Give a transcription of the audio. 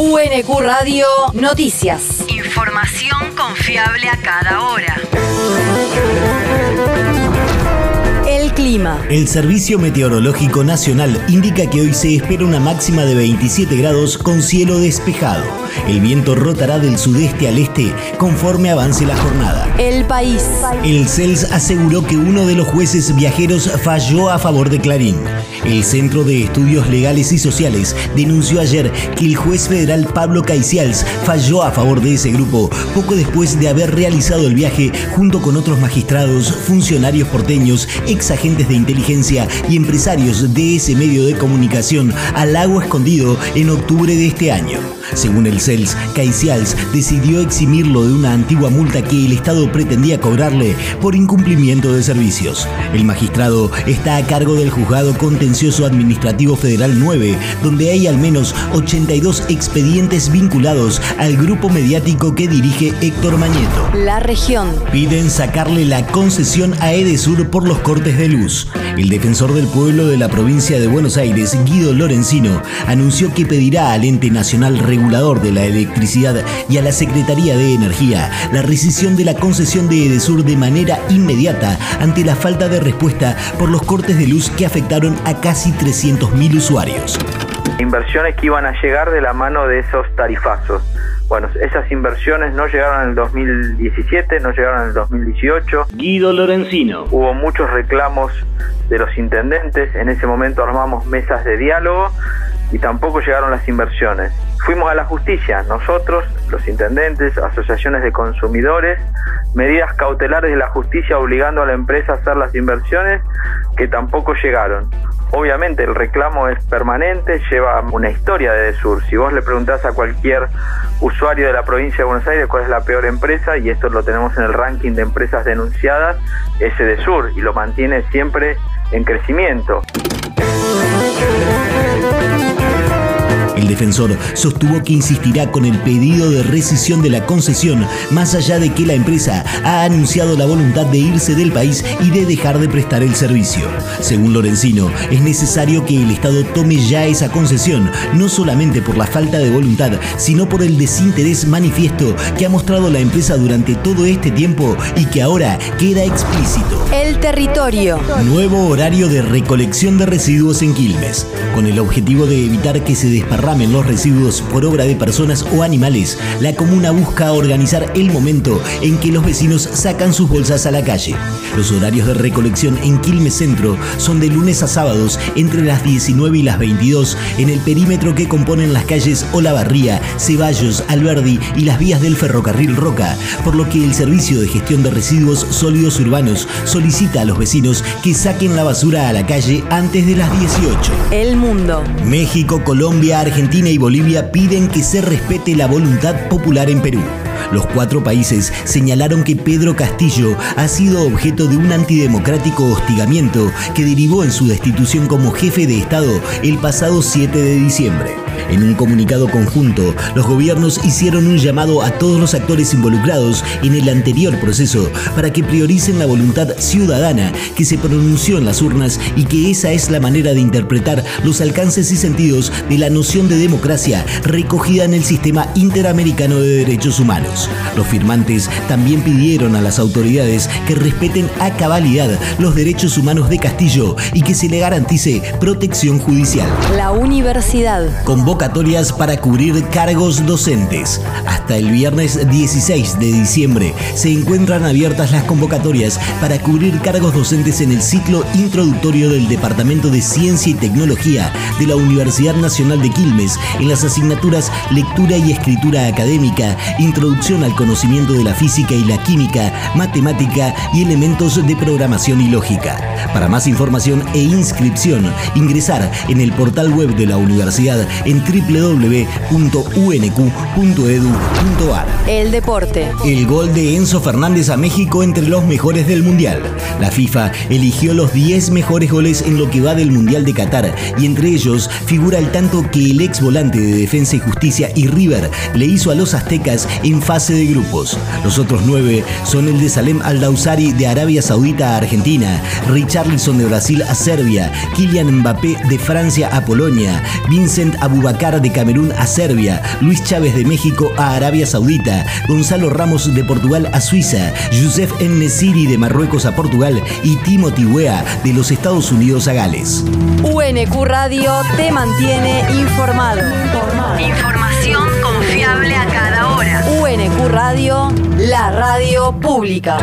UNQ Radio Noticias. Información confiable a cada hora. El clima. El Servicio Meteorológico Nacional indica que hoy se espera una máxima de 27 grados con cielo despejado. El viento rotará del sudeste al este conforme avance la jornada. El país. El CELS aseguró que uno de los jueces viajeros falló a favor de Clarín. El Centro de Estudios Legales y Sociales denunció ayer que el juez federal Pablo Caicials falló a favor de ese grupo poco después de haber realizado el viaje junto con otros magistrados, funcionarios porteños, ex agentes de inteligencia y empresarios de ese medio de comunicación al lago escondido en octubre de este año. Según el CELS, Caicials decidió eximirlo de una antigua multa que el Estado pretendía cobrarle por incumplimiento de servicios. El magistrado está a cargo del juzgado contencioso administrativo federal 9, donde hay al menos 82 expedientes vinculados al grupo mediático que dirige Héctor Mañeto. La región. Piden sacarle la concesión a Edesur por los cortes de luz. El defensor del pueblo de la provincia de Buenos Aires, Guido Lorenzino, anunció que pedirá al ente nacional regulador de la electricidad y a la Secretaría de Energía la rescisión de la concesión de Edesur de manera inmediata ante la falta de respuesta por los cortes de luz que afectaron a casi 300.000 usuarios. Inversiones que iban a llegar de la mano de esos tarifazos. Bueno, esas inversiones no llegaron en el 2017, no llegaron en el 2018. Guido Lorenzino. Hubo muchos reclamos de los intendentes, en ese momento armamos mesas de diálogo y tampoco llegaron las inversiones. Fuimos a la justicia, nosotros, los intendentes, asociaciones de consumidores, medidas cautelares de la justicia obligando a la empresa a hacer las inversiones que tampoco llegaron. Obviamente el reclamo es permanente, lleva una historia de Sur. Si vos le preguntás a cualquier usuario de la provincia de Buenos Aires cuál es la peor empresa, y esto lo tenemos en el ranking de empresas denunciadas, es Sur y lo mantiene siempre en crecimiento. El defensor sostuvo que insistirá con el pedido de rescisión de la concesión, más allá de que la empresa ha anunciado la voluntad de irse del país y de dejar de prestar el servicio. Según Lorenzino, es necesario que el Estado tome ya esa concesión, no solamente por la falta de voluntad, sino por el desinterés manifiesto que ha mostrado la empresa durante todo este tiempo y que ahora queda explícito. El territorio. Nuevo horario de recolección de residuos en Quilmes. Con el objetivo de evitar que se desparramen los residuos por obra de personas o animales, la comuna busca organizar el momento en que los vecinos sacan sus bolsas a la calle. Los horarios de recolección en Quilmes Centro son de lunes a sábados entre las 19 y las 22 en el perímetro que componen las calles Olavarría, Ceballos, Alberdi y las vías del ferrocarril Roca, por lo que el Servicio de Gestión de Residuos Sólidos Urbanos solicita a los vecinos que saquen la basura a la calle antes de las 18. El mundo. México, Colombia, Argentina y Bolivia piden que se respete la voluntad popular en Perú. Los cuatro países señalaron que Pedro Castillo ha sido objeto de un antidemocrático hostigamiento que derivó en su destitución como jefe de Estado el pasado 7 de diciembre. En un comunicado conjunto, los gobiernos hicieron un llamado a todos los actores involucrados en el anterior proceso para que prioricen la voluntad ciudadana que se pronunció en las urnas y que esa es la manera de interpretar los alcances y sentidos de la noción de democracia recogida en el sistema interamericano de derechos humanos. Los firmantes también pidieron a las autoridades que respeten a cabalidad los derechos humanos de Castillo y que se le garantice protección judicial. La universidad. Convocatorias para cubrir cargos docentes. Hasta el viernes 16 de diciembre se encuentran abiertas las convocatorias para cubrir cargos docentes en el ciclo introductorio del Departamento de Ciencia y Tecnología de la Universidad Nacional de Quilmes en las asignaturas Lectura y Escritura Académica, Introducción al Conocimiento de la Física y la Química, Matemática y Elementos de Programación y Lógica. Para más información e inscripción, ingresar en el portal web de la universidad en www.unq.edu.ar. El deporte. El gol de Enzo Fernández a México entre los mejores del Mundial. La FIFA eligió los 10 mejores goles en lo que va del Mundial de Qatar y entre ellos figura el tanto que el ex volante de Defensa y Justicia y River le hizo a los aztecas en fase de grupos. Los otros nueve son el de Salem Al-Dawsari de Arabia Saudita a Argentina, Richarlison de Brasil a Serbia, Kylian Mbappé de Francia a Polonia, Vincent Abubakar Boubacar de Camerún a Serbia, Luis Chávez de México a Arabia Saudita, Gonzalo Ramos de Portugal a Suiza, Youssef Nesiri de Marruecos a Portugal y Timothy Weah de los Estados Unidos a Gales. UNQ Radio te mantiene informado. Información confiable a cada hora. UNQ Radio, la radio pública.